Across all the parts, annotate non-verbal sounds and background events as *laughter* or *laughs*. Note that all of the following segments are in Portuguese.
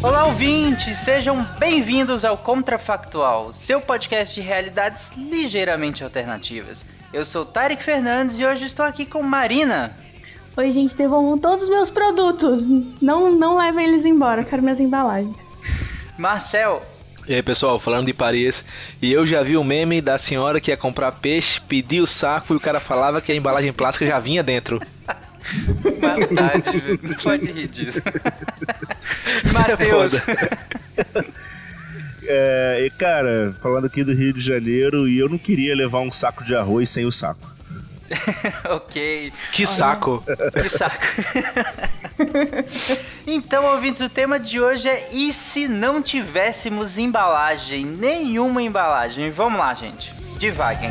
Olá, ouvintes! Sejam bem-vindos ao Contrafactual, seu podcast de realidades ligeiramente alternativas. Eu sou Tarek Fernandes e hoje estou aqui com Marina. Oi, gente, devolvam todos os meus produtos. Não, não levem eles embora, quero minhas embalagens. Marcel. E aí, pessoal, falando de Paris, e eu já vi o meme da senhora que ia comprar peixe, pediu o saco e o cara falava que a embalagem plástica já vinha dentro. Maldade, não pode rir disso. *laughs* Matheus. É, e cara, falando aqui do Rio de Janeiro, e eu não queria levar um saco de arroz sem o saco. *laughs* ok. Que saco. Que saco. *laughs* *laughs* então, ouvintes, o tema de hoje é e se não tivéssemos embalagem? Nenhuma embalagem. Vamos lá, gente. Devaguem.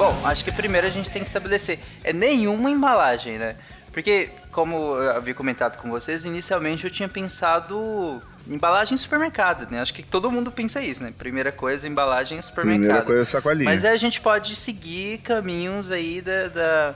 Bom, acho que primeiro a gente tem que estabelecer. É nenhuma embalagem, né? Porque, como eu havia comentado com vocês, inicialmente eu tinha pensado embalagem em supermercado, né? Acho que todo mundo pensa isso, né? Primeira coisa, embalagem em supermercado. Primeira coisa, sacolinha. Mas aí a gente pode seguir caminhos aí da, da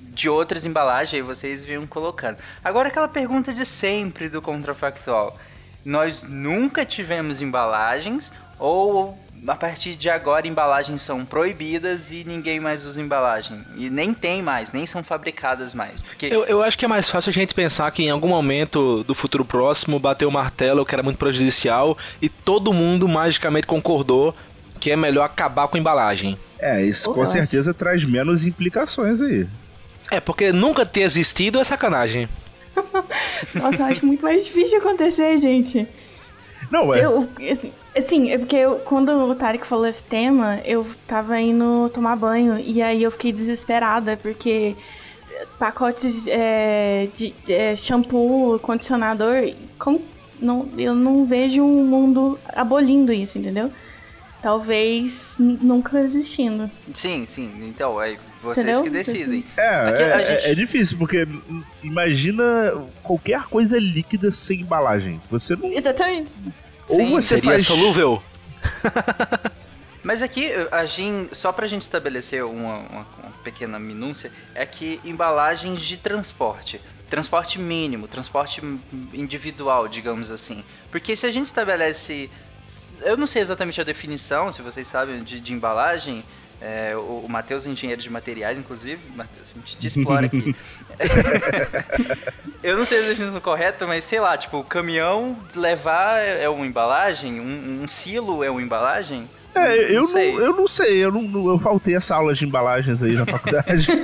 de outras embalagens, aí vocês viam colocando. Agora aquela pergunta de sempre do contrafactual. Nós nunca tivemos embalagens ou a partir de agora embalagens são proibidas e ninguém mais usa embalagem. E nem tem mais, nem são fabricadas mais. Porque... Eu, eu acho que é mais fácil a gente pensar que em algum momento do futuro próximo bateu o martelo que era muito prejudicial e todo mundo magicamente concordou que é melhor acabar com a embalagem. É, isso com certeza traz menos implicações aí. É, porque nunca ter existido é sacanagem. *laughs* Nossa, eu acho muito mais difícil de acontecer, gente. Não, é. Eu, assim, assim, é porque eu, quando o Tarek falou esse tema, eu tava indo tomar banho e aí eu fiquei desesperada, porque pacotes é, de é, shampoo, condicionador, como, não, eu não vejo um mundo abolindo isso, entendeu? Talvez nunca existindo. Sim, sim. Então, é vocês Entendeu? que decidem. É, Aqui é, a gente- é difícil, porque imagina qualquer coisa líquida sem embalagem. Você não. Exatamente. Ou Sim, você Seria faz. solúvel? *laughs* Mas aqui, a gente, só pra gente estabelecer uma, uma- uma pequena minúcia, é que embalagens de transporte, transporte mínimo, transporte individual, digamos assim. Porque se a gente estabelece, eu não sei exatamente a definição, se vocês sabem, de, de embalagem, é, o, o Matheus é engenheiro de materiais, inclusive, Matheus, a gente te explora aqui. *laughs* *laughs* eu não sei a definição correta, mas sei lá, tipo, o caminhão levar é é uma embalagem, um, um silo é uma embalagem? É, eu não, sei. eu não sei, eu, não, eu faltei essa aula de embalagens aí na faculdade. *laughs*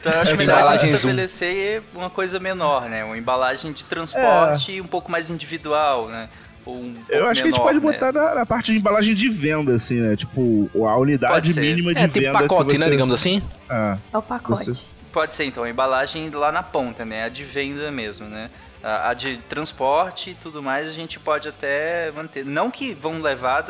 Então eu acho Essa melhor a gente estabelecer uma coisa menor, né? Uma embalagem de transporte um pouco mais individual, né? Ou um eu acho que a gente menor, pode né? botar na, na parte de embalagem de venda, assim, né? Tipo, a unidade mínima de É tipo venda. pacote, que você... né, digamos assim? Ah, É o pacote. Você- Pode ser, então, a embalagem lá na ponta, né? A de venda mesmo, né? A, a de transporte e tudo mais a gente pode até manter. Não que vão levar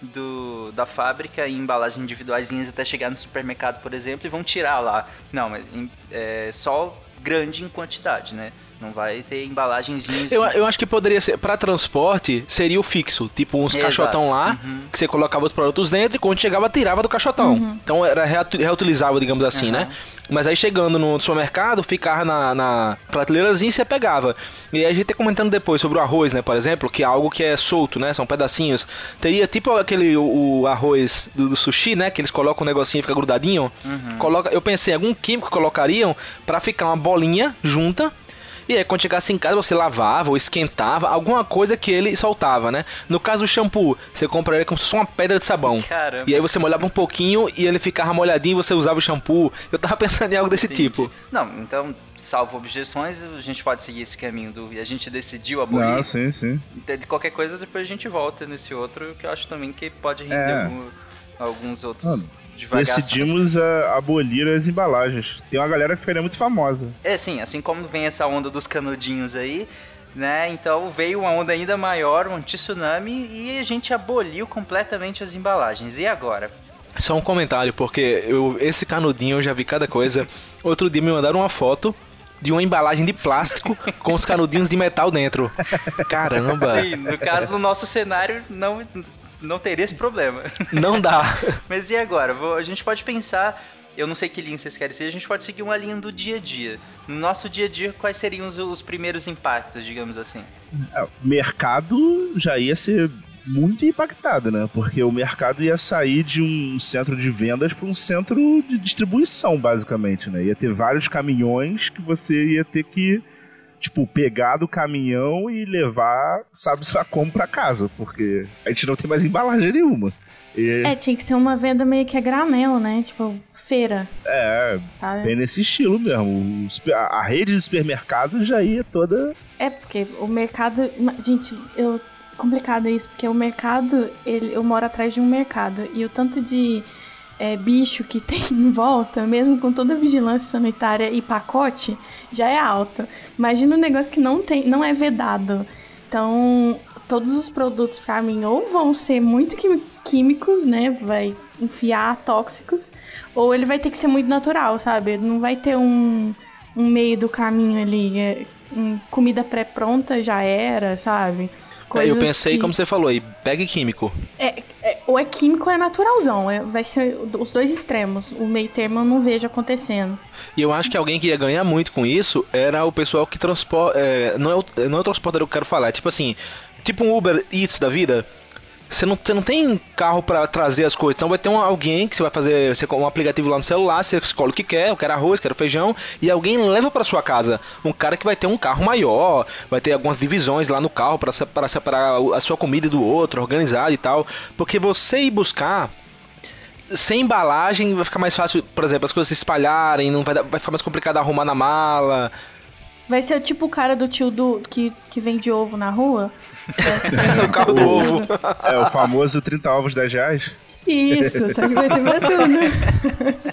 do, da fábrica em embalagens individuaisinhas até chegar no supermercado, por exemplo, e vão tirar lá. Não, mas é só grande em quantidade, né? Não vai ter embalagenzinhos. Eu, eu acho que poderia ser, pra transporte, seria o fixo. Tipo, uns Exato. caixotão lá, Uhum. que você colocava os produtos dentro e quando chegava, tirava do caixotão. Então era reutilizável, digamos assim, né? Mas aí chegando no supermercado, ficava na, na prateleirazinha e você pegava. E aí a gente tá comentando depois sobre o arroz, né? Por exemplo, que é algo que é solto, né? São pedacinhos. Teria tipo aquele o, o arroz do, do sushi, né? Que eles colocam um negocinho e fica grudadinho. Coloca, eu pensei em algum químico que colocariam pra ficar uma bolinha junta. E aí, quando chegasse em casa, você lavava ou esquentava alguma coisa que ele soltava, né? No caso do shampoo, você compraria como se fosse uma pedra de sabão. Caramba. E aí você molhava um pouquinho e ele ficava molhadinho e você usava o shampoo. Eu tava pensando em algo desse tipo. Não, então, salvo objeções, a gente pode seguir esse caminho do. E a gente decidiu abolir. Ah, sim, sim. De qualquer coisa, depois a gente volta nesse outro, que eu acho também que pode render É. algum- alguns outros Mano. Decidimos a- abolir as embalagens. Tem uma galera que ficaria muito famosa. É, sim, assim como vem essa onda dos canudinhos aí, né? Então veio uma onda ainda maior, um tsunami, e a gente aboliu completamente as embalagens. E agora? Só um comentário, porque eu, esse canudinho eu já vi cada coisa. Outro dia me mandaram uma foto de uma embalagem de plástico *laughs* com os canudinhos de metal dentro. Caramba, Sim, no caso do nosso cenário, não, não teria esse problema. *laughs* não dá. *laughs* Mas e agora? A gente pode pensar. Eu não sei que linha vocês querem seguir, a gente pode seguir uma linha do dia a dia. No nosso dia a dia, quais seriam os, os primeiros impactos, digamos assim? É, O mercado já ia ser muito impactado, né? Porque o mercado ia sair de um centro de vendas para um centro de distribuição, basicamente, né? Ia ter vários caminhões que você ia ter que, tipo, pegar do caminhão e levar, sabe-se lá como pra casa, porque a gente não tem mais embalagem nenhuma. E, É, tinha que ser uma venda meio que a granel, né? Tipo, feira, é, sabe? bem nesse estilo mesmo. A rede de supermercados já ia toda É, porque o mercado. Gente, eu. Complicado isso, porque o mercado. Ele, eu moro atrás de um mercado. E o tanto de é, bicho que tem *laughs* em volta, mesmo com toda a vigilância sanitária e pacote, já é alto. Imagina um negócio que não tem, não é vedado. Então, todos os produtos pra mim ou vão ser muito químicos, né? Vai enfiar tóxicos, ou ele vai ter que ser muito natural, sabe? Não vai ter um, um meio do caminho ali. é, um comida pré-pronta já era, sabe? Eu Coisas pensei, que- como você falou aí, pegue químico. é, é, ou é químico ou é naturalzão. é- vai ser os dois extremos. O meio termo eu não vejo acontecendo. E eu acho que alguém que ia ganhar muito com isso era o pessoal que transporta. não, é o, não é o transportador que eu quero falar, é tipo assim, tipo um Uber Eats da vida. Você não, você não tem carro pra trazer as coisas, então vai ter um, alguém que você vai fazer você, um aplicativo lá no celular, você escolhe o que quer, eu quero arroz, quero feijão, e alguém leva pra sua casa. Um cara que vai ter um carro maior, vai ter algumas divisões lá no carro pra separar a sua comida do outro, organizado e tal. Porque você ir buscar sem embalagem vai ficar mais fácil, por exemplo, as coisas se espalharem, não vai, vai ficar mais complicado arrumar na mala. Vai ser tipo o cara do tio do que, que vende ovo na rua. *laughs* Ser- No carro do ovo. É, o famoso 30 ovos 10 reais. Isso, só que vai ser pra tudo.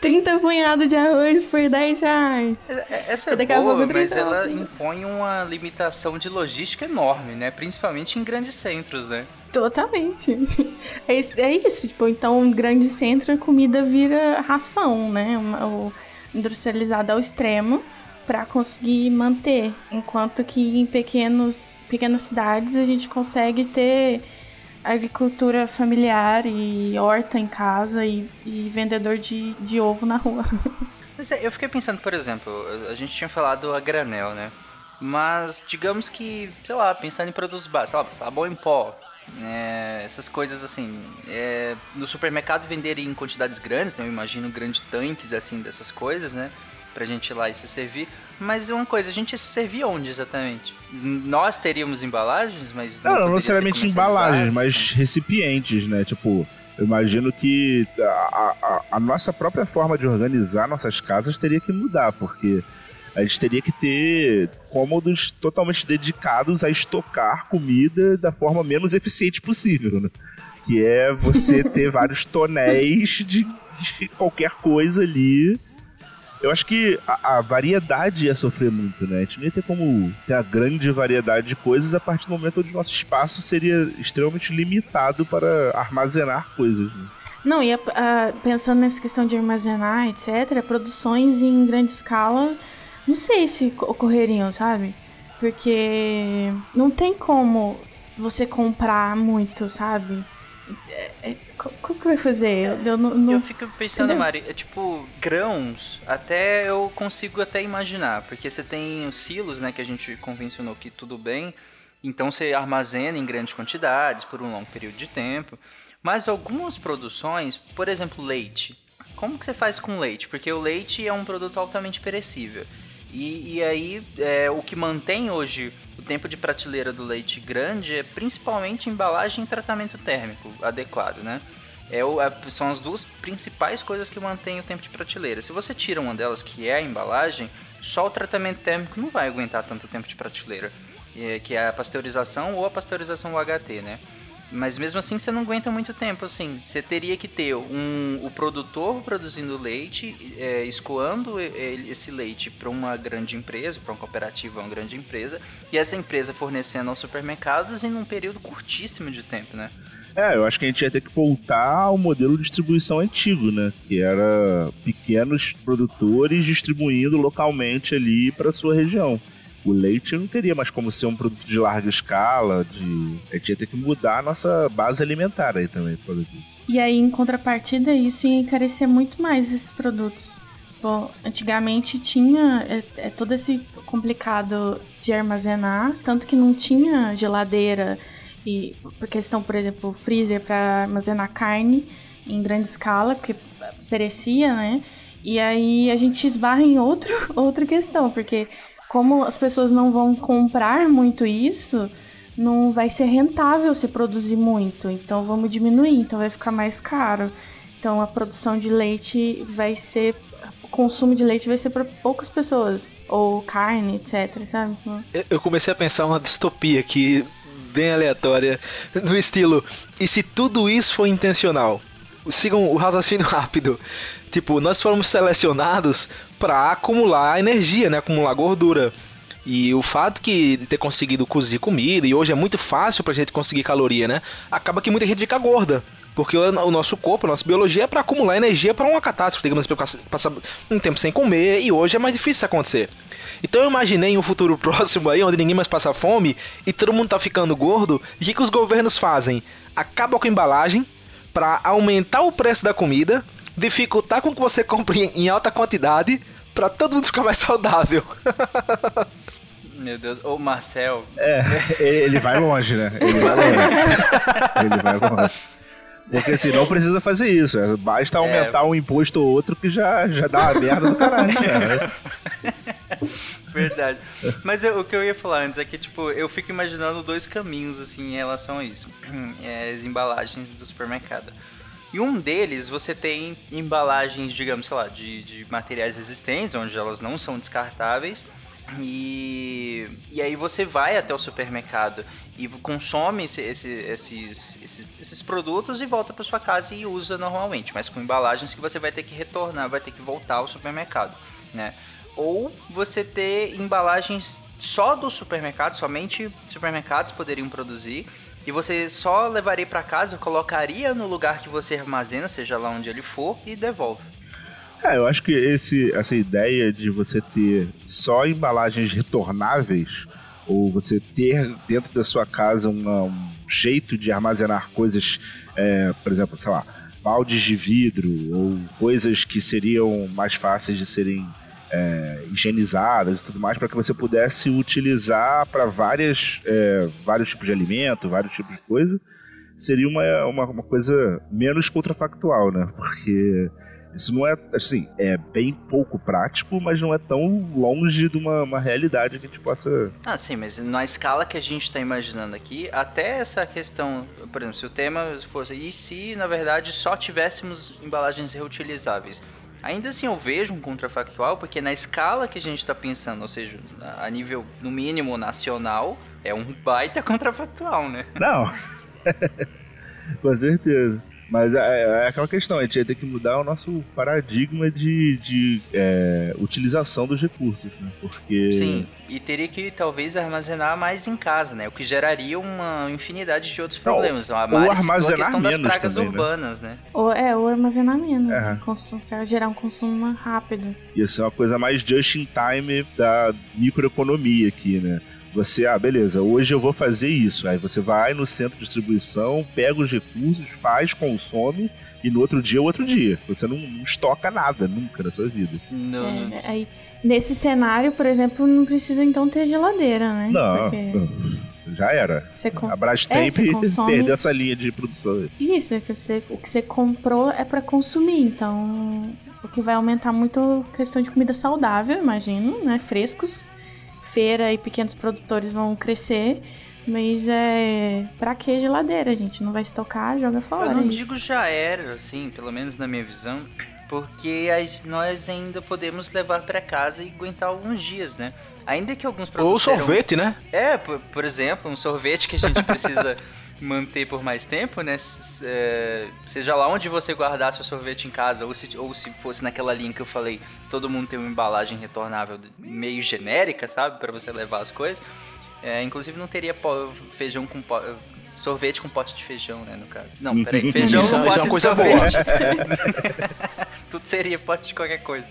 30 punhados de arroz por 10 reais. Essa é Daqui a boa, pouco mas ela impõe uma limitação de logística enorme, né? Principalmente em grandes centros, né? Totalmente. É isso, é isso, tipo, então um grande centro a comida vira ração, né? Uma- o industrializado ao extremo para conseguir manter, enquanto que em pequenos pequenas cidades a gente consegue ter agricultura familiar e horta em casa e, e vendedor de, de ovo na rua. *laughs* É, eu fiquei pensando, por exemplo, a gente tinha falado a granel, né? Mas digamos que, sei lá, pensando em produtos básicos, sabão em pó, né? essas coisas assim, é, no supermercado venderem em quantidades grandes, né? Eu imagino grandes tanques assim dessas coisas, né? Pra gente ir lá e se servir. Mas uma coisa, a gente ia se servir onde exatamente? Nós teríamos embalagens, mas Não, não ser necessariamente embalagens, mas recipientes, né? Tipo, eu imagino que a, a- a nossa própria forma de organizar nossas casas teria que mudar, porque a gente teria que ter cômodos totalmente dedicados a estocar comida da forma menos eficiente possível, né? Que é você *laughs* ter vários tonéis de, de qualquer coisa ali. Eu acho que a, a variedade ia sofrer muito, né? A gente não ia ter como ter a grande variedade de coisas a partir do momento onde o nosso espaço seria extremamente limitado para armazenar coisas. Né? Não, e a- a- pensando nessa questão de armazenar, etc., produções em grande escala não sei se ocorreriam, sabe? Porque não tem como você comprar muito, sabe? É, é, como que vai fazer? Eu, eu, não, não... eu fico pensando, Entendeu? Mari, é tipo, grãos, até eu consigo até imaginar, porque você tem os silos, né, que a gente convencionou que tudo bem, então você armazena em grandes quantidades por um longo período de tempo. Mas algumas produções, por exemplo, leite. Como que você faz com leite? Porque o leite é um produto altamente perecível. E, e aí, é, o que mantém hoje o tempo de prateleira do leite grande é principalmente embalagem e tratamento térmico adequado, né? É é, são as duas principais coisas que mantêm o tempo de prateleira. Se você tira uma delas, que é a embalagem, só o tratamento térmico não vai aguentar tanto tempo de prateleira, é, que é a pasteurização ou a pasteurização UHT, né? Mas mesmo assim você não aguenta muito tempo, assim. Você teria que ter um, o produtor produzindo leite, é, escoando esse leite para uma grande empresa, para uma cooperativa, uma grande empresa, e essa empresa fornecendo aos supermercados em um período curtíssimo de tempo, né? É, eu acho que a gente ia ter que voltar ao modelo de distribuição antigo, né? Que era pequenos produtores distribuindo localmente ali para sua região o leite não teria mais como ser um produto de larga escala, de... a gente ia ter que mudar a nossa base alimentar aí também por causa disso. E aí, em contrapartida, isso ia encarecer muito mais esses produtos. Bom, antigamente tinha é, é todo esse complicado de armazenar, tanto que não tinha geladeira e por questão, por exemplo, freezer para armazenar carne em grande escala, porque perecia, né? E aí a gente esbarra em outro, *laughs* outra questão, porque como as pessoas não vão comprar muito isso, não vai ser rentável se produzir muito. Então vamos diminuir, então vai ficar mais caro. Então a produção de leite vai ser o consumo de leite vai ser para poucas pessoas ou carne, etc, sabe? Eu comecei a pensar uma distopia aqui bem aleatória, no estilo, e se tudo isso for intencional? Sigam o raciocínio *laughs* rápido. Tipo, nós fomos selecionados para acumular energia, né? Acumular gordura. E o fato que de ter conseguido cozinhar comida, e hoje é muito fácil pra gente conseguir caloria, né? Acaba que muita gente fica gorda. Porque o nosso corpo, a nossa biologia é para acumular energia para uma catástrofe, digamos assim, passar um tempo sem comer, e hoje é mais difícil isso acontecer. Então eu imaginei um futuro *laughs* próximo aí, onde ninguém mais passa fome, e todo mundo tá ficando gordo, e o que, que os governos fazem? Acabam com a embalagem, para aumentar o preço da comida, dificultar com que você compre em alta quantidade para todo mundo ficar mais saudável. Meu Deus, o Marcel. É, ele vai longe, né? Ele vai longe. ele vai longe. Porque senão precisa fazer isso. É, basta aumentar é... um imposto ou outro que já, já dá uma merda do caralho. Cara. Verdade. Mas eu, o que eu ia falar antes é que, tipo, eu fico imaginando dois caminhos, assim, em relação a isso. *clears throat* É, as embalagens do supermercado. E um deles, você tem embalagens, digamos, sei lá, de, de materiais resistentes, onde elas não são descartáveis. E, e aí você vai até o supermercado e consome esse, esse, esses, esses, esses, produtos e volta para sua casa e usa normalmente, mas com embalagens que você vai ter que retornar, vai ter que voltar ao supermercado, né? Ou você ter embalagens só do supermercado, somente supermercados poderiam produzir e você só levaria para casa, colocaria no lugar que você armazena, seja lá onde ele for, e devolve. É, eu acho que esse, essa ideia de você ter só embalagens retornáveis, ou você ter dentro da sua casa uma, um jeito de armazenar coisas, é, por exemplo, sei lá, baldes de vidro, ou coisas que seriam mais fáceis de serem é, higienizadas e tudo mais, para que você pudesse utilizar para várias é, vários tipos de alimento, vários tipos de coisa, seria uma, uma, uma, coisa menos contrafactual, né? Porque isso não é, assim, é bem pouco prático, mas não é tão longe de uma, uma realidade que a gente possa... Ah, sim, mas na escala que a gente está imaginando aqui, até essa questão, por exemplo, se o tema fosse, e se, na verdade, só tivéssemos embalagens reutilizáveis? Ainda assim eu vejo um contrafactual, porque na escala que a gente está pensando, ou seja, a nível, no mínimo, nacional, é um baita *laughs* contrafactual, né? Não. *laughs* Com certeza. Mas é, é aquela questão, a gente ia ter que mudar o nosso paradigma de, de é, utilização dos recursos, né? Porque. Sim, e teria que talvez armazenar mais em casa, né? O que geraria uma infinidade de outros problemas. a, ou mais- armazenar a questão das menos pragas também, né? urbanas, né? Ou, é, ou armazenamento. É. Consumo, pra gerar um consumo rápido. ia ser uma coisa mais just in time da microeconomia aqui, né? Você, ah, beleza, hoje eu vou fazer isso. Aí você vai no centro de distribuição, pega os recursos, faz, consome, e no outro dia é outro dia. Você não, não estoca nada nunca na sua vida. No- no- É, aí, nesse cenário, por exemplo, não precisa então ter geladeira, né? Não, Porque não. já era. você com... A Brastemp você consome- perdeu essa linha de produção. Isso, é que você- o que você comprou é pra consumir, então o que vai aumentar muito a questão de comida saudável, imagino, né? Frescos, feira e pequenos produtores vão crescer, mas é pra que geladeira, gente? Não vai estocar, joga fora. Eu não é isso. digo já era, assim, pelo menos na minha visão, porque as- nós ainda podemos levar pra casa e aguentar alguns dias, né? Ainda que alguns Ou produtos serão- sorvete, né? É, por, por exemplo, um sorvete que a gente precisa *laughs* manter por mais tempo, né? É, seja lá onde você guardasse o sorvete em casa, ou se, ou se fosse naquela linha que eu falei, todo mundo tem uma embalagem retornável meio genérica, sabe? Pra você levar as coisas. É, inclusive não teria pó- feijão com sorvete com pote de feijão, né, no caso. Não, peraí, *laughs* feijão Isso- com é pote uma de coisa sorvete. *laughs* Tudo seria pote de qualquer coisa.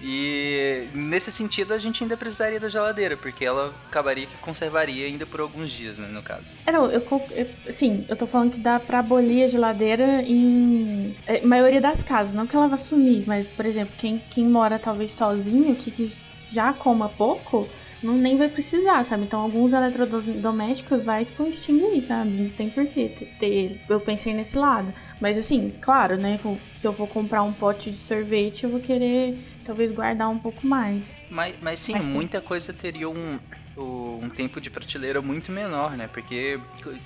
E nesse sentido a gente ainda precisaria da geladeira, porque ela acabaria que conservaria ainda por alguns dias, né, no caso. É, não, eu, eu, sim, eu tô falando que dá pra abolir a geladeira em é, maioria das casas, não que ela vá sumir, mas, por exemplo, quem, quem mora talvez sozinho, que, que já coma pouco, não nem vai precisar, sabe? Então alguns eletrodomésticos vai tipo extinguir, sabe? Não tem porquê ter-. Eu pensei nesse lado. Mas assim, claro, né? Se eu for comprar um pote de sorvete, eu vou querer talvez guardar um pouco mais. Mas, mas sim, Mas muita coisa teria um, um tempo de prateleira muito menor, né? Porque,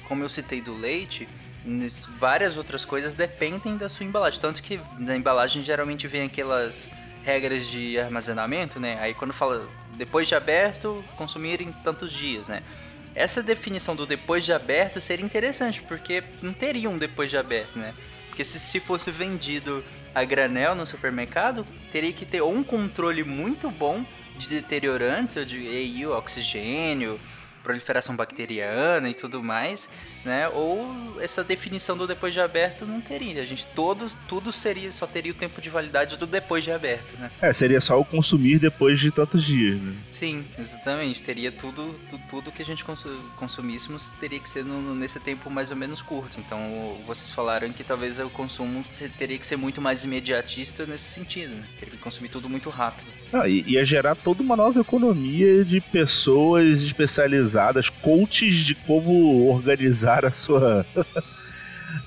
como eu citei do leite, várias outras coisas dependem da sua embalagem. Tanto que na embalagem geralmente vem aquelas regras de armazenamento, né? Aí quando fala depois de aberto, consumir em tantos dias, né? Essa definição do depois de aberto seria interessante, porque não teria um depois de aberto, né? Porque se, se fosse vendido a granel no supermercado, teria que ter um controle muito bom de deteriorantes, ou de EIU, oxigênio, proliferação bacteriana e tudo mais, né? Ou essa definição do depois de aberto não teria. A gente todos tudo seria só teria o tempo de validade do depois de aberto, né? É, seria só o consumir depois de tantos dias, né? Sim, exatamente. Teria tudo, tu- tudo que a gente consu- consumíssemos teria que ser no- nesse tempo mais ou menos curto. Então, vocês falaram que talvez o consumo teria que ser muito mais imediatista nesse sentido, né? Teria que consumir tudo muito rápido. I- ia gerar toda uma nova economia de pessoas especializadas, coaches de como organizar a sua.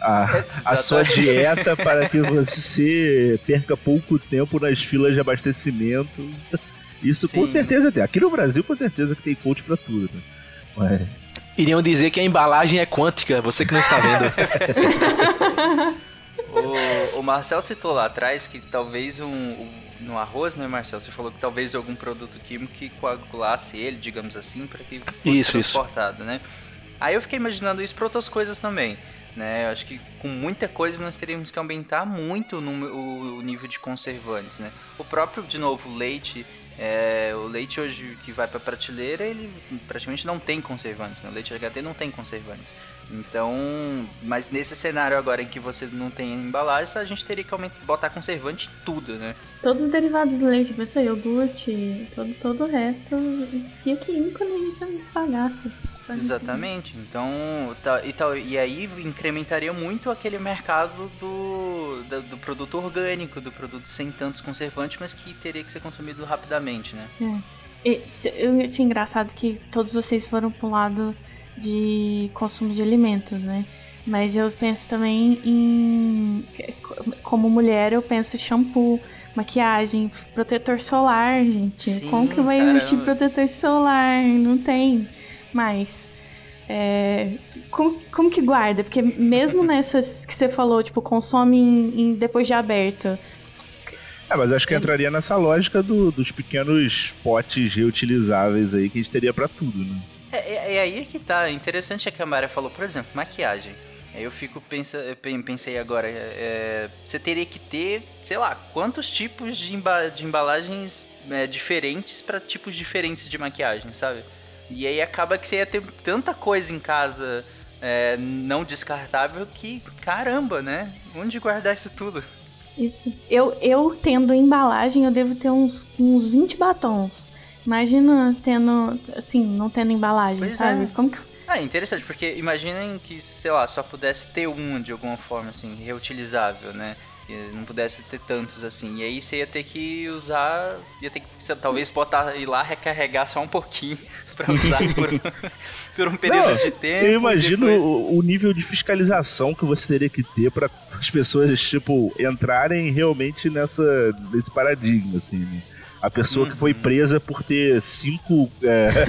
A, *laughs* a sua dieta para que você perca pouco tempo nas filas de abastecimento. Isso com Sim. certeza certeza tem. Aqui no Brasil, com certeza que tem coach pra tudo, né? Mas, Iriam dizer que a embalagem é quântica, você que não está vendo. *laughs* O, o Marcel citou lá atrás que talvez um, um- no arroz, né, Marcel? Você falou que talvez algum produto químico que coagulasse ele, digamos assim, para que fosse Isso, isso. transportado, né? Aí eu fiquei imaginando isso para outras coisas também. Né, eu acho que com muita coisa nós teríamos que aumentar muito o, número- o- o nível de conservantes, né? O próprio, de novo, leite, é, o leite hoje que vai para prateleira, ele praticamente não tem conservantes, né? O leite HT não tem conservantes. Então, mas nesse cenário agora em que você não tem embalagem, a gente teria que aumentar, botar conservante em tudo, né? Todos os derivados do leite, pessoal, iogurte, todo, todo o resto, fio químico nem isso é bagaça. Exatamente. Então, tá, e, tal, e aí incrementaria muito aquele mercado do, da- do produto orgânico, do produto sem tantos conservantes, mas que teria que ser consumido rapidamente, né? É. E, eu achei engraçado que todos vocês foram pro lado de consumo de alimentos, né? Mas eu penso também em. Como mulher, eu penso em shampoo, maquiagem, protetor solar, gente. Sim, Como que vai existir caramba. protetor solar? Não tem mais. É, como, como que guarda? Porque mesmo *laughs* nessas que você falou, tipo, consome em, em- depois de aberto. é, mas acho que entraria nessa lógica do- dos pequenos potes reutilizáveis aí que a gente teria pra tudo, né? É, é, é aí que tá. Interessante é que a Maria falou, por exemplo, maquiagem. Aí eu fico pensa, eu pen- pensei agora, é, você teria que ter, sei lá, quantos tipos de, emba- de embalagens é, diferentes para tipos diferentes de maquiagem, sabe? E aí acaba que você ia ter tanta coisa em casa é, não descartável que, caramba, né? Onde guardar isso tudo? Isso. Eu, eu tendo embalagem, eu devo ter uns, uns 20 batons. Imagina tendo, assim, não tendo embalagem, Pois sabe? é. Como que. Ah, interessante, porque imaginem que, sei lá, só pudesse ter um de alguma forma, assim, reutilizável, né? Não pudesse ter tantos assim. E aí você ia ter que usar. Ia ter que sei talvez botar ir lá recarregar só um pouquinho *laughs* pra usar *laughs* por, um- por um período Não, de tempo. Eu imagino depois- o, o nível de fiscalização que você teria que ter para as pessoas, tipo, entrarem realmente nessa, nesse paradigma, assim, né? A pessoa que foi Uhum. presa por ter cinco. é,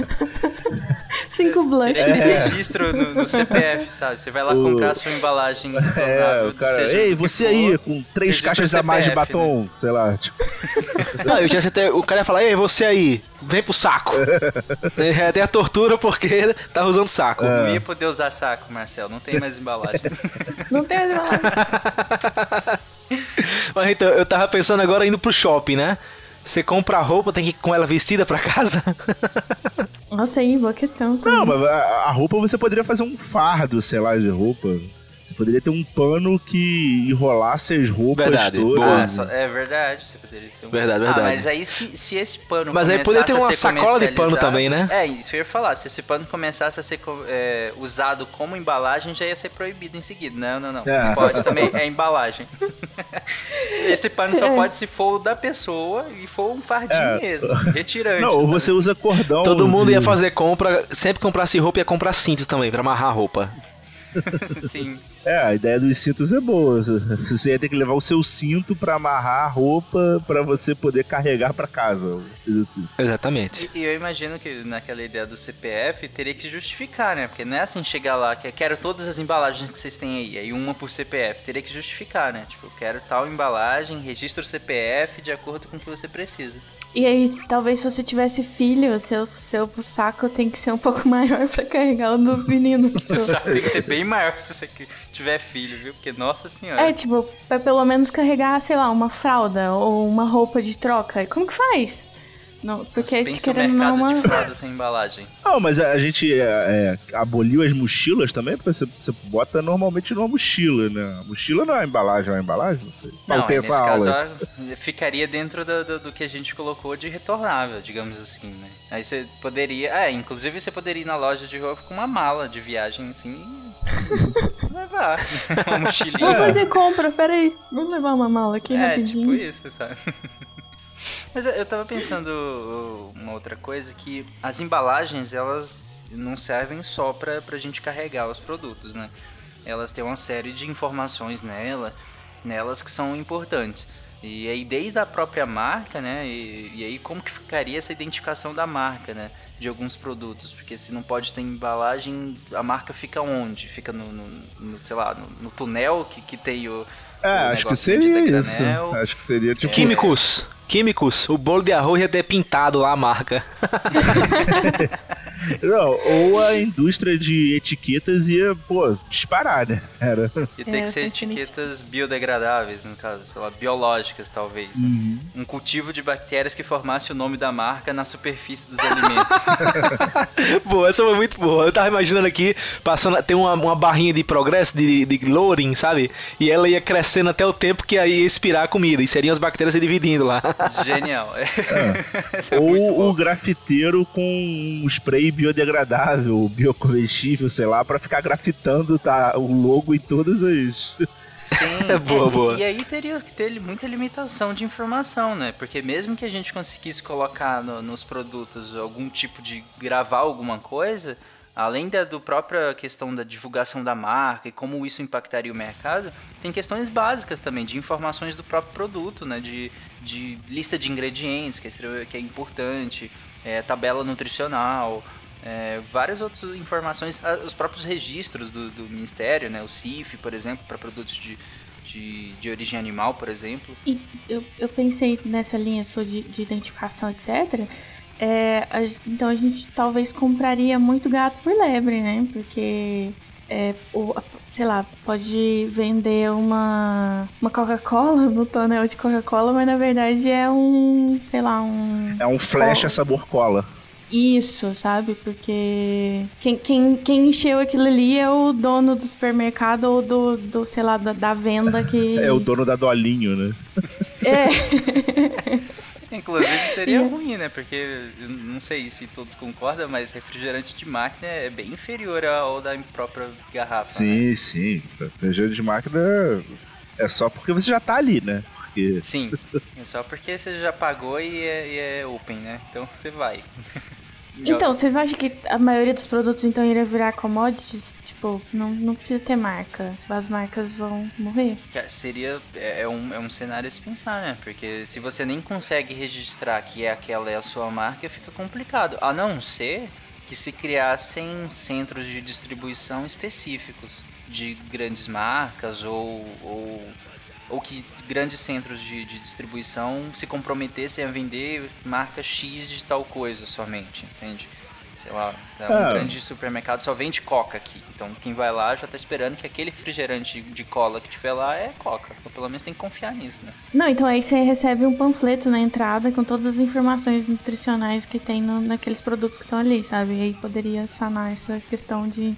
*laughs* Cinco que ter registro no, no CPF, sabe? Você vai lá O- comprar a sua embalagem é, o cara. seja Ei, você for. aí, com três caixas a mais de CPF, batom, sei lá. Tipo, Não, eu tinha certeza, o cara ia falar, ei, você aí, vem pro saco. *laughs* é até a tortura porque tava usando saco. É. Não ia poder usar saco, Marcel. Não tem mais embalagem. *laughs* Não tem embalagem. *laughs* Mas então, eu tava pensando agora indo pro shopping, né? Você compra a roupa, tem que ir com ela vestida pra casa? Nossa, aí, boa questão. também. não, mas a roupa você poderia fazer um fardo, sei lá, de roupa. Poderia ter um pano que enrolasse as roupas Verdade, todas. boa. Ah, só- é verdade, você poderia ter um... Verdade, Ah, verdade. mas aí se, se esse pano Mas aí poderia ter uma sacola de pano também, né? É, isso eu ia falar. Se esse pano começasse a ser é, usado como embalagem, já ia ser proibido em seguida. Não, não, não. É. Não pode também, é embalagem. *laughs* esse pano só É. pode se for o da pessoa e for um fardinho É. mesmo, assim, retirante. Não, ou você usa cordão. Todo mundo ia fazer compra, sempre comprasse roupa ia comprar cinto também, pra amarrar a roupa. *laughs* Sim. É, a ideia dos cintos é boa. Você ia ter que levar o seu cinto pra amarrar a roupa pra você poder carregar pra casa. Exatamente. E e eu imagino que naquela ideia do CPF teria que se justificar, né? Porque não é assim chegar lá, que eu quero todas as embalagens que vocês têm aí, aí uma por CPF. Teria que justificar, né? Tipo, eu quero tal embalagem, registro CPF de acordo com o que você precisa. E aí, talvez se você tivesse filho, seu, seu saco tem que ser um pouco *laughs* maior pra carregar o do menino. *laughs* tipo. Você sabe, tem que ser bem maior se você tiver filho, viu? Porque, nossa senhora. É, tipo, pra pelo menos carregar, sei lá, uma fralda ou uma roupa de troca. Como que faz? Não, porque Pensa o não mercado uma... de fralda sem embalagem. Não, *laughs* mas a, a gente é, é, aboliu as mochilas também, porque você, você bota normalmente numa mochila, né? A mochila não é uma embalagem, é uma embalagem? Não sei. Não, tem essa nesse caso aula. ó, ficaria dentro do, do, do que a gente colocou de retornável, digamos assim, né? Aí você poderia. É, inclusive você poderia ir na loja de roupa com uma mala de viagem assim e *laughs* levar. uma Vou mochilinha. fazer compra, peraí. Vamos levar uma mala aqui É, rapidinho. tipo isso, sabe? *laughs* Mas eu- tava pensando uma outra coisa, que as embalagens, elas não servem só pra, pra gente carregar os produtos, né? Elas têm uma série de informações nela, nelas que são importantes. E aí desde a própria marca, né? E, e aí como que ficaria essa identificação da marca, né? De alguns produtos, porque se não pode ter embalagem, a marca fica onde? Fica no, no- no, sei lá, no, no túnel que, que tem o, É, o acho que seria isso. Acho que seria tipo. Químicos. Químicos. O bolo de arroz ia ter pintado lá a marca. *laughs* Não, ou a indústria de etiquetas ia, pô, disparar, né? Era. E tem É, que ser etiquetas biodegradáveis, no caso, sei lá, biológicas talvez. né? Uhum. Um cultivo de bactérias que formasse o nome da marca na superfície dos alimentos. *laughs* boa, essa foi muito boa. Eu tava imaginando aqui, passando, tem uma, uma barrinha de progresso, de, de loading, sabe? E ela ia crescendo até o tempo que aí ia expirar a comida. E seriam as bactérias se dividindo lá. *laughs* Genial. É *laughs* muito ou o grafiteiro com um spray biodegradável, biocomestível, sei lá, pra ficar grafitando tá, o logo em todas as. Sim, É boa, e, *laughs* boa. E aí teria que ter muita limitação de informação, né? Porque mesmo que a gente conseguisse colocar no- nos produtos algum tipo de gravar alguma coisa, além da do própria questão da divulgação da marca e como isso impactaria o mercado, tem questões básicas também de informações do próprio produto, né? De, de lista de ingredientes, que é, que é importante, é, tabela nutricional, é, várias outras informações, os próprios registros do, do Ministério, né? O CIF, por exemplo, para produtos de, de, de origem animal, por exemplo. E eu, eu pensei nessa linha sua de, de identificação, etc. É, a- então a gente talvez compraria muito gato por lebre, né? Porque é, o, sei lá, pode vender uma, uma Coca-Cola *laughs* no tonel de Coca-Cola, mas na verdade é um, sei lá, um... É um flecha sabor cola. Isso, sabe? Porque quem, quem, quem encheu aquilo ali é o dono do supermercado ou do, do sei lá, da, da venda que... *laughs* É o dono da Dolinho, né? É. *laughs* Inclusive seria *laughs* ruim, né? Porque eu não sei se todos concordam, mas refrigerante de máquina é bem inferior ao da própria garrafa. Sim, né? sim. Refrigerante de máquina é só porque você já tá ali, né? Porque... Sim, é só porque você já pagou e é, e é open, né? Então você vai. *laughs* Então, vocês acham que a maioria dos produtos então iria virar commodities? Tipo, não, não precisa ter marca. As marcas vão morrer. Cara, Seria. É, é um, é um cenário a se pensar, né? Porque se você nem consegue registrar que é aquela é a sua marca, fica complicado. A não ser que se criassem centros de distribuição específicos de grandes marcas ou, ou, ou que grandes centros de, de distribuição se comprometessem a vender marca X de tal coisa somente, entende? Sei lá, um Ah. grande supermercado só vende coca aqui. Então quem vai lá já tá esperando que aquele refrigerante de cola que tiver lá é coca. Ou pelo menos tem que confiar nisso, né? Não, então aí você recebe um panfleto na entrada com todas as informações nutricionais que tem no- naqueles produtos que estão ali, sabe? E aí poderia sanar essa questão de,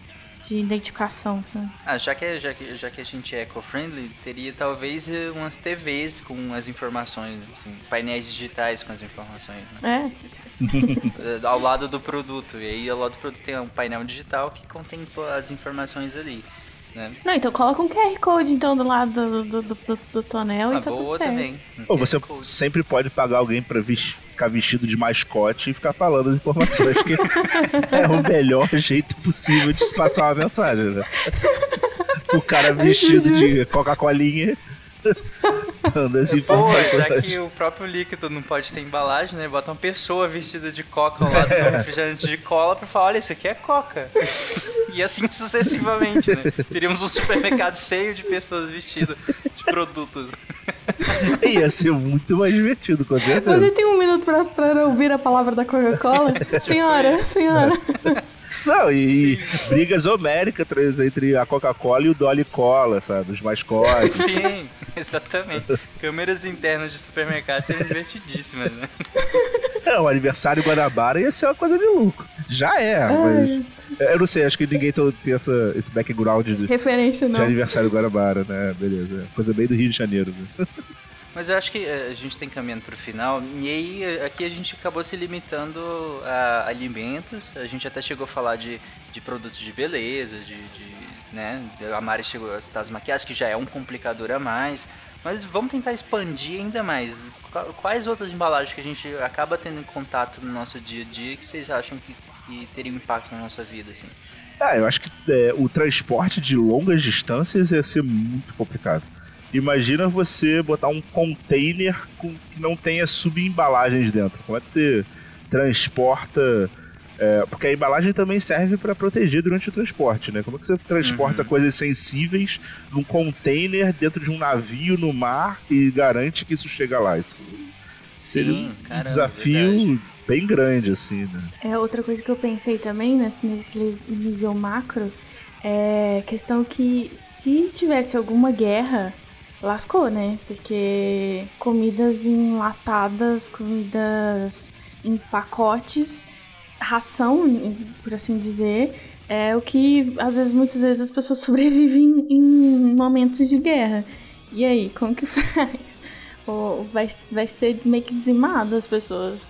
de identificação, sabe? Ah, já que, já que, já que a gente é eco-friendly, teria talvez eh, umas TVs com as informações, assim, painéis digitais com as informações, né? É, *laughs* ao lado do produto. E aí ao lado do produto tem um painel digital que contém as informações ali. Né? Não, então coloca um QR Code então do lado do, do, do, do- tonel Ah, e tá tudo boa certo. também. Ou você sempre pode pagar alguém pra vis- ficar vestido de mascote e ficar falando as informações que é o melhor jeito possível de se passar uma mensagem, né? O cara vestido de Coca-Colinha dando as Pô, informações. já que o próprio líquido não pode ter embalagem, né? Bota uma pessoa vestida de coca ao lado do refrigerante de cola pra falar, olha, isso aqui é coca. E assim sucessivamente, né? Teríamos um supermercado cheio de pessoas vestidas de produtos. *laughs* Ia ser muito mais divertido, com certeza. Você tem um minuto pra, pra ouvir a palavra da Coca-Cola? *laughs* senhora, senhora. *laughs* Não, e, e brigas homéricas entre- entre a Coca-Cola e o Dolly Cola, sabe? Os mascotes. Sim, exatamente. Câmeras internas de supermercado seriam divertidíssimas, né? É, o aniversário Guanabara ia ser uma coisa de louco. Já é, mas. Eu não sei, acho que ninguém tem essa, esse background de, Referência de não. aniversário Guanabara, né? Beleza. é Coisa bem do Rio de Janeiro, né? Mas eu acho que eh, a gente tem caminhando pro final, e aí eh, aqui a gente acabou se limitando a alimentos, a gente até chegou a falar de, de produtos de beleza, de, de, né, a Mari chegou a citar as maquiagens, que já é um complicador a mais, mas vamos tentar expandir ainda mais. Qua- Quais outras embalagens que a gente acaba tendo em contato no nosso dia a dia que vocês acham que, que teriam impacto na nossa vida, assim? Ah, eu acho que é, o transporte de longas distâncias ia ser muito complicado. Imagina você botar um container com, que não tenha subembalagens dentro. Como é que você transporta. é, porque a embalagem também serve para proteger durante o transporte, né? Como é que você transporta coisas sensíveis num container dentro de um navio no mar e garante que isso chega lá? Isso seria Sim, um caramba, desafio verdade. bem grande, assim, né? É outra coisa que eu pensei também nesse, nesse nível macro é questão que se tivesse alguma guerra, lascou, né? Porque comidas enlatadas, comidas em pacotes, ração, por assim dizer, é o que às vezes, muitas vezes as pessoas *laughs* sobrevivem em momentos de guerra. E aí, como que *laughs* faz? Ou vai, vai ser meio que dizimado as pessoas.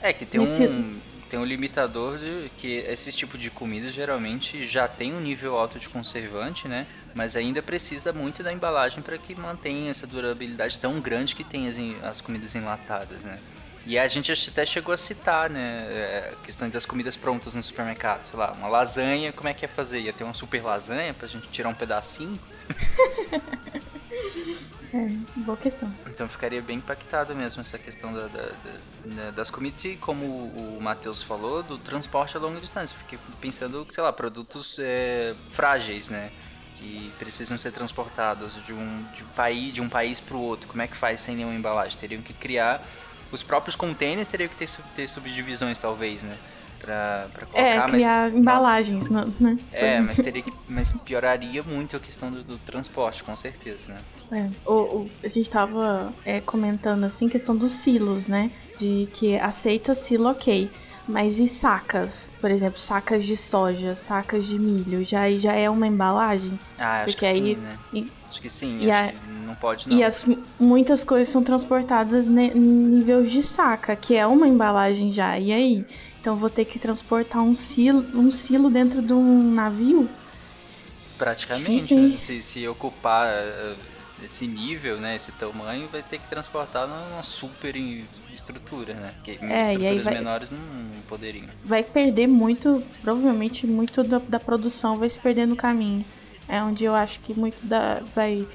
É que tem Nesse- um tem um limitador de que esse tipo de comida geralmente já tem um nível alto de conservante, né? Mas ainda precisa muito da embalagem para que mantenha essa durabilidade tão grande que tem as, as comidas enlatadas, né? E a gente até chegou a citar, né, é, a questão das comidas prontas no supermercado, sei lá, uma lasanha, como é que ia fazer? Ia ter uma super lasanha pra gente tirar um pedacinho? *laughs* É, boa questão. Então ficaria bem impactado mesmo essa questão da- da- da- né, das comidas e como o Matheus falou, do transporte a longa distância. Fiquei pensando, sei lá, produtos é, frágeis, né? Que precisam ser transportados de um, de um país de um país para o outro. Como é que faz sem nenhuma embalagem? Teriam que criar os próprios containers teriam que ter, ter subdivisões talvez, né? pra, pra colocar, É, mas criar embalagens, não- né? É, mas teria que. Mas pioraria muito a questão do, do transporte, com certeza, né? É, o, o- a gente tava é, comentando assim, questão dos silos, né? De que aceita silo, ok. Mas e sacas? Por exemplo, sacas de soja, sacas de milho, já, já é uma embalagem? Ah, acho Porque que aí- sim, né? e- Acho que sim, e acho a- que não pode não. E as, muitas coisas são transportadas em nível de saca, que é uma embalagem já. E aí? Então vou ter que transportar um silo, um silo dentro de um navio? Praticamente, Sim. né? se, se ocupar eh, esse nível, né, esse tamanho, vai ter que transportar numa super em- estrutura, né? Porque É, estruturas vai- menores não, não poderiam. Vai perder muito, provavelmente muito da, da produção vai se perder no caminho. É onde eu acho que muito da vai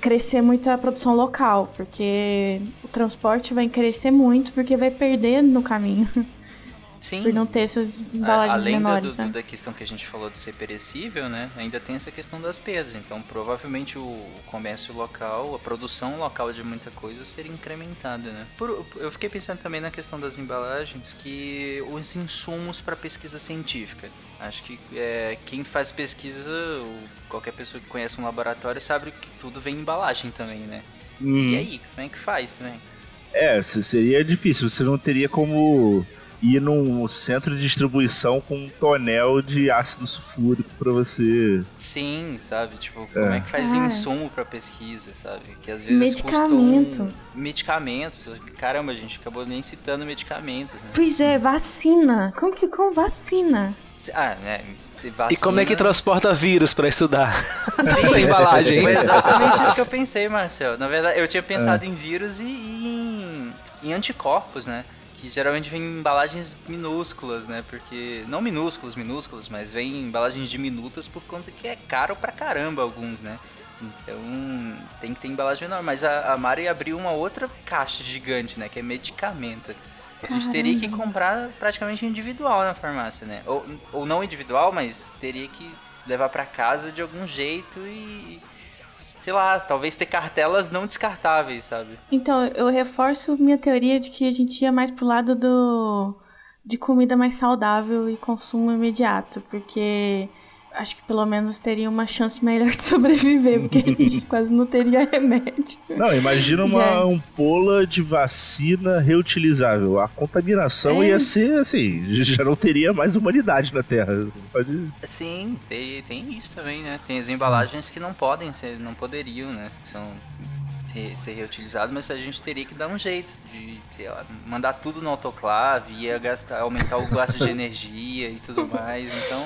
crescer muito a produção local, porque o transporte vai crescer muito porque vai perder no caminho *laughs* Sim. por não ter essas A- embalagens Além da, menores, do- né? da questão que a gente falou de ser perecível, né? Ainda tem essa questão das perdas. Então, provavelmente o comércio local, a produção local de muita coisa seria incrementada, né? Por- eu fiquei pensando também na questão das embalagens, que os insumos para pesquisa científica. Acho que é, quem faz pesquisa, ou qualquer pessoa que conhece um laboratório, sabe que tudo vem em embalagem também, né? E aí, como é que faz também? É, se- seria difícil. Você não teria como ir num centro de distribuição com um tonel de ácido sulfúrico pra você. Sim, sabe? Tipo, como é, É. que faz Ah. insumo pra pesquisa, sabe? Que às vezes Medicamento. custam medicamentos. Caramba, a gente acabou nem citando medicamentos, né? Pois é, vacina. Como que com vacina? Ah, né? E como é que transporta vírus pra estudar? Sim, *laughs* Essa embalagem. Foi exatamente isso que eu pensei, Marcel. Na verdade, eu tinha pensado em vírus e, e em, em anticorpos, né? Que geralmente vem em embalagens minúsculas, né? Porque. Não minúsculos, minúsculos, mas vem em embalagens diminutas por conta que é caro pra caramba alguns, né? Então tem que ter embalagem menor. Mas a, a Mari abriu uma outra caixa gigante, né? Que é medicamento. A gente teria que comprar praticamente individual na farmácia, né? Ou, ou não individual, mas teria que levar pra casa de algum jeito e. Sei lá, talvez ter cartelas não descartáveis, sabe? Então, eu reforço minha teoria de que a gente ia mais pro lado do de comida mais saudável e consumo imediato, porque acho que pelo menos teria uma chance melhor de sobreviver, porque a gente *laughs* quase não teria remédio. Não, imagina uma É. ampola de vacina reutilizável. A contaminação É. ia ser assim, já não teria mais humanidade na Terra. Pode- Sim, tem, tem isso também, né? Tem as embalagens que não podem ser, não poderiam, né? Que são ser reutilizadas, mas a gente teria que dar um jeito de, sei lá, mandar tudo no autoclave, ia gastar, aumentar o gasto de *laughs* energia e tudo mais, então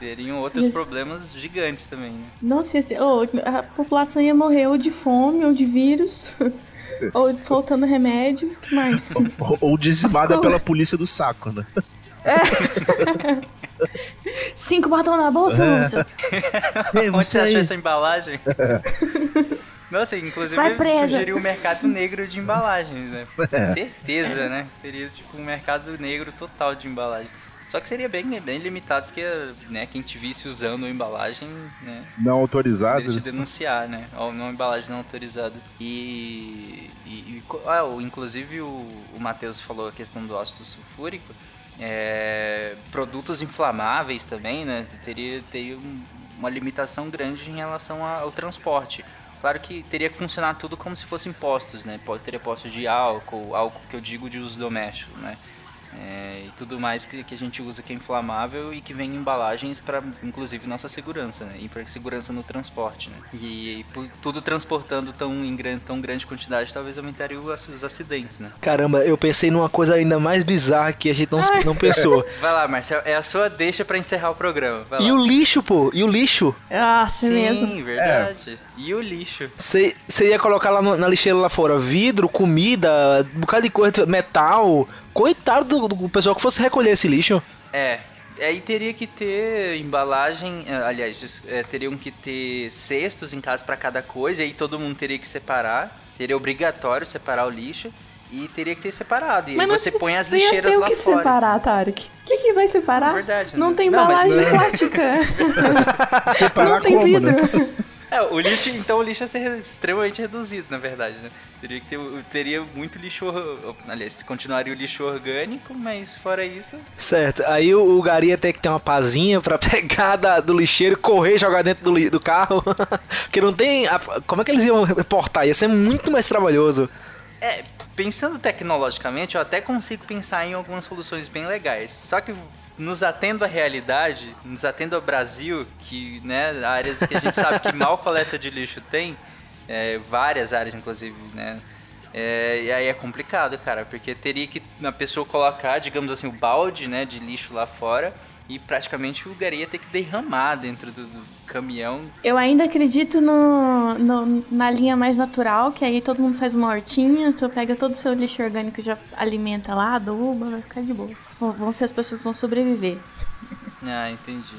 teriam outros Isso. problemas gigantes também, né? Nossa, ia ser- oh, a população ia morrer ou de fome, ou de vírus, *laughs* ou faltando remédio, o que mais? Ou- Ou dizimada Mas pela polícia do saco, né? Cinco batom na bolsa, moça. Ei, Onde você aí. achou essa embalagem? *laughs* Nossa, inclusive sugeriu o mercado negro de embalagens, né? É. Certeza, né? Seria tipo um mercado negro total de embalagem. Só que seria bem, bem limitado, porque né, quem te visse usando a embalagem, né? Não autorizado. Poderia te denunciar, né? Ou uma embalagem não autorizada. E. e, e ah, inclusive o, o Matheus falou a questão do ácido sulfúrico. É, produtos inflamáveis também, né? Teria, teria um- uma limitação grande em relação ao transporte. Claro que teria que funcionar tudo como se fossem postos, né? Pode ter postos de álcool, álcool que eu digo de uso doméstico, né? É, e tudo mais que, que a gente usa que é inflamável e que vem em embalagens para, inclusive, nossa segurança, né? E para segurança no transporte, né? E, por tudo transportando tão em gran- tão grande quantidade, talvez aumentaria os acidentes, né? Caramba, eu pensei numa coisa ainda mais bizarra que a gente não, não *laughs* pensou. Vai lá, Marcel, é a sua deixa para encerrar o programa. Vai E lá. o lixo, pô? E o lixo? É Sim, mesmo. verdade. E o lixo. Você ia colocar lá no- na lixeira lá fora vidro, comida, um bocado de coisa, metal. Coitado do, do pessoal que fosse recolher esse lixo. É, aí teria que ter embalagem, eh, aliás, eh, teriam que ter cestos em casa para cada coisa, e aí todo mundo teria que separar, seria obrigatório separar o lixo e teria que ter separado. E aí não você põe as lixeiras lá o que fora. separar, Tarek? O que, que vai separar? É verdade, não né? tem Não, mas embalagem não é- plástica. *laughs* Separar não tem como, vidro. né? *laughs* É, o lixo, então o lixo ia ser extremamente reduzido, na verdade, né? Teria, que ter, teria muito lixo. Aliás, continuaria o lixo orgânico, mas fora isso. Certo, aí o, o Gari ia ter que ter uma pazinha pra *laughs* pegar da- do lixeiro, correr e jogar dentro do, do carro. *laughs* Porque não tem. a- como é que eles iam reportar? Ia ser muito mais trabalhoso. É, pensando tecnologicamente, eu até consigo pensar em algumas soluções bem legais. Só que nos atendo à realidade, nos atendo ao Brasil, que, né, áreas que a gente sabe que mal coleta de lixo tem, é, várias áreas, inclusive, né? É, e aí é complicado, cara, porque teria que a pessoa colocar, digamos assim, o balde, né, de lixo lá fora e praticamente o lugar ia ter que derramar dentro do, do caminhão. Eu ainda acredito no, no- na linha mais natural, que aí todo mundo faz uma hortinha, tu pega todo o seu lixo orgânico e já alimenta lá, aduba, vai ficar de boa. Vão- ser as pessoas vão sobreviver. *laughs* Ah, entendi.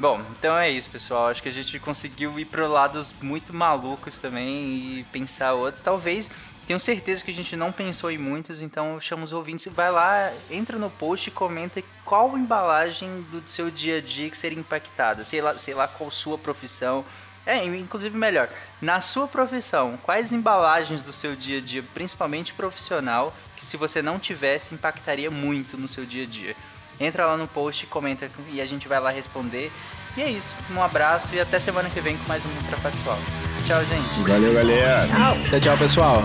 Bom, então é isso, pessoal. Acho que a gente conseguiu ir para lados muito malucos também e pensar outros. Talvez, tenho certeza que a gente não pensou em muitos, então eu chamo os ouvintes. Vai lá, entra no post e comenta qual embalagem do seu dia a dia que seria impactada. Sei lá, sei lá qual sua profissão. É, inclusive melhor, na sua profissão, quais embalagens do seu dia a dia, principalmente profissional, que se você não tivesse, impactaria muito no seu dia a dia? Entra lá no post, comenta e a gente vai lá responder. E é isso. Um abraço e até semana que vem com mais um Ultra Factual. Tchau, gente. Valeu, galera. Tchau, tchau, pessoal.